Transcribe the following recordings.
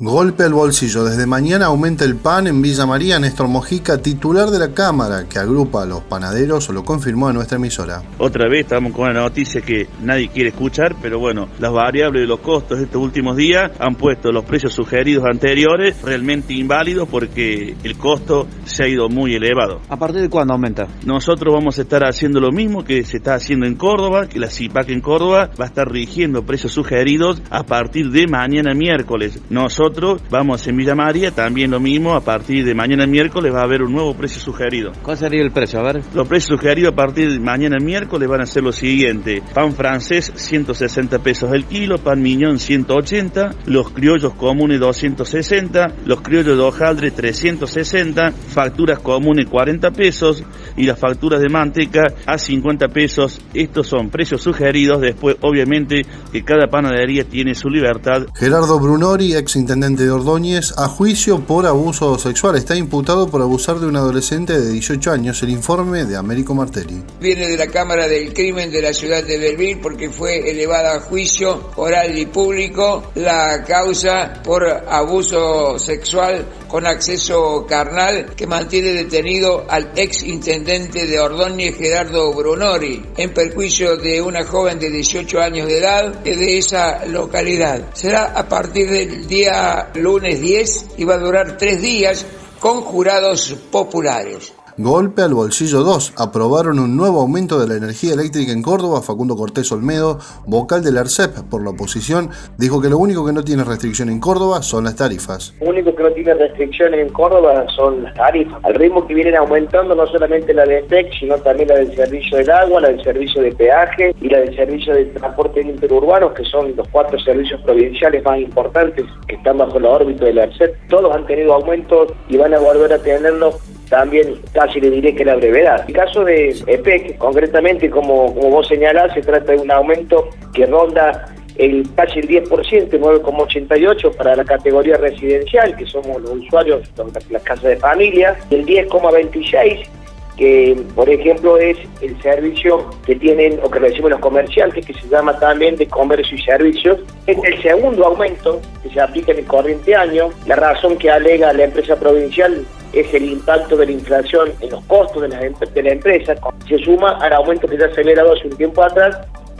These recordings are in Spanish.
Golpe al bolsillo. Desde mañana aumenta el pan en Villa María. Néstor Mojica, titular de la Cámara que agrupa a los panaderos, lo confirmó en nuestra emisora. Otra vez estamos con una noticia que nadie quiere escuchar, pero bueno, las variables de los costos de estos últimos días han puesto los precios sugeridos anteriores realmente inválidos porque el costo se ha ido muy elevado. ¿A partir de cuándo aumenta? Nosotros vamos a estar haciendo lo mismo que se está haciendo en Córdoba, que la CIPAC en Córdoba va a estar rigiendo precios sugeridos a partir de mañana miércoles. Nosotros vamos en Villa María, también lo mismo, a partir de mañana miércoles va a haber un nuevo precio sugerido. ¿Cuál sería el precio? A ver. Los precios sugeridos a partir de mañana miércoles van a ser los siguientes. Pan francés 160 pesos el kilo, pan miñón 180, los criollos comunes 260, los criollos de hojaldre 360, facturas comunes 40 pesos y las facturas de manteca a 50 pesos. Estos son precios sugeridos, después obviamente que cada panadería tiene su libertad. Gerardo Brunori, ex intendente de Ordóñez, a juicio por abuso sexual. Está imputado por abusar de un adolescente de 18 años. El informe de Américo Martelli. Viene de la Cámara del Crimen de la ciudad de Belville porque fue elevada a juicio oral y público la causa por abuso sexual con acceso carnal que mantiene detenido al ex intendente de Ordóñez Gerardo Brunori en perjuicio de una joven de 18 años de edad de esa localidad. Será a partir del día lunes 10 y va a durar tres días con jurados populares. Golpe al bolsillo 2. Aprobaron un nuevo aumento de la energía eléctrica en Córdoba. Facundo Cortés Olmedo, vocal del ARCEP por la oposición, dijo que lo único que no tiene restricción en Córdoba son las tarifas. Lo único que no tiene restricciones en Córdoba son las tarifas. Al ritmo que vienen aumentando no solamente la de TEC, sino también la del servicio del agua, la del servicio de peaje y la del servicio de transporte interurbano, que son los cuatro servicios provinciales más importantes que están bajo la órbita del ARCEP. Todos han tenido aumentos y van a volver a tenerlos también casi le diré que la brevedad. El caso de EPEC, concretamente, como, como vos señalás, se trata de un aumento que ronda el casi el 10%, 9,88% para la categoría residencial, que somos los usuarios las casas de familia, el 10,26% que por ejemplo es el servicio que tienen o que reciben los comerciantes, que se llama también de comercio y servicios. Es el segundo aumento que se aplica en el corriente año. La razón que alega la empresa provincial es el impacto de la inflación en los costos de la, de la empresa. Se suma al aumento que ya ha acelerado hace un tiempo atrás,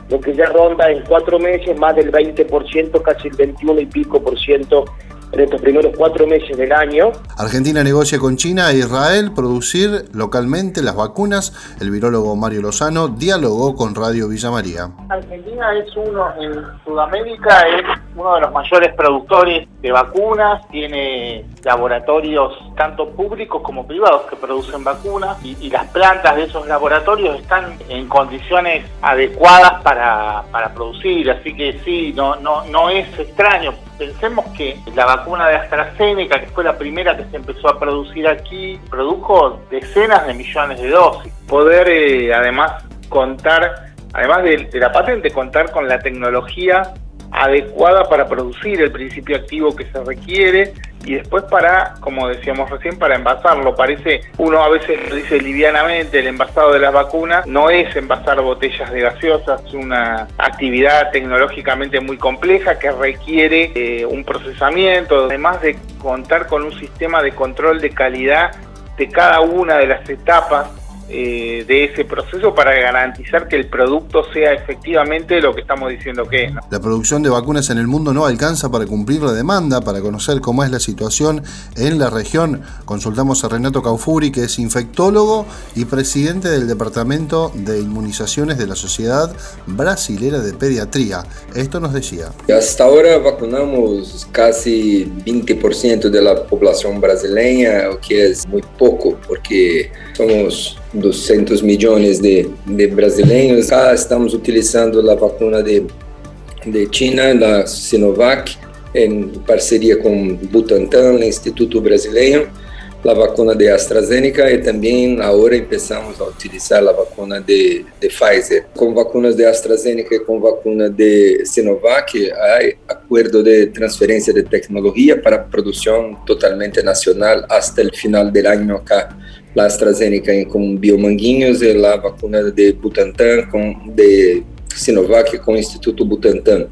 lo que ya ronda en cuatro meses más del 20%, casi el 21 y pico por ciento en estos primeros cuatro meses del año. Argentina negocia con China e Israel producir localmente las vacunas. El virólogo Mario Lozano dialogó con Radio Villa María. Argentina es uno, en Sudamérica, es uno de los mayores productores de vacunas, tiene laboratorios tanto públicos como privados que producen vacunas y, las plantas de esos laboratorios están en condiciones adecuadas para, para producir, así que sí, no, no, no es extraño. Pensemos que la vacuna de AstraZeneca, que fue la primera que se empezó a producir aquí, produjo decenas de millones de dosis. Poder eh, además contar, además de la patente, contar con la tecnología adecuada para producir el principio activo que se requiere y después para, como decíamos recién, para envasarlo. Parece, uno a veces lo dice livianamente, el envasado de las vacunas no es envasar botellas de gaseosas, es una actividad tecnológicamente muy compleja que requiere eh, un procesamiento, además de contar con un sistema de control de calidad de cada una de las etapas eh, de ese proceso para garantizar que el producto sea efectivamente lo que estamos diciendo que es. La producción de vacunas en el mundo no alcanza para cumplir la demanda, para conocer cómo es la situación en la región. Consultamos a Renato Caufuri, que es infectólogo y presidente del Departamento de Inmunizaciones de la Sociedad Brasilera de Pediatría. Esto nos decía. Hasta ahora vacunamos casi 20% de la población brasileña, lo que es muy poco, porque somos 200 millones de, de brasileños. Acá estamos utilizando la vacuna de, de China, la Sinovac, en parceria com Butantan, Instituto Brasileiro, la vacuna de AstraZeneca y también ahora empezamos a utilizar la vacuna de, de Pfizer. Con vacunas de AstraZeneca y con vacunas de Sinovac hay acuerdo de transferencia de tecnología para producción totalmente nacional hasta el final del año acá. La AstraZeneca con Biomanguinhos y la vacuna de Butantan con, de Sinovac con Instituto Butantan.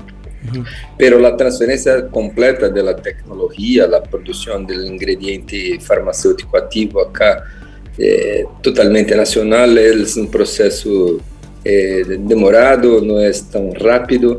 Pero la transferencia completa de la tecnología, la producción del ingrediente farmacéutico activo acá, eh, totalmente nacional, es un proceso eh, demorado, no es tan rápido.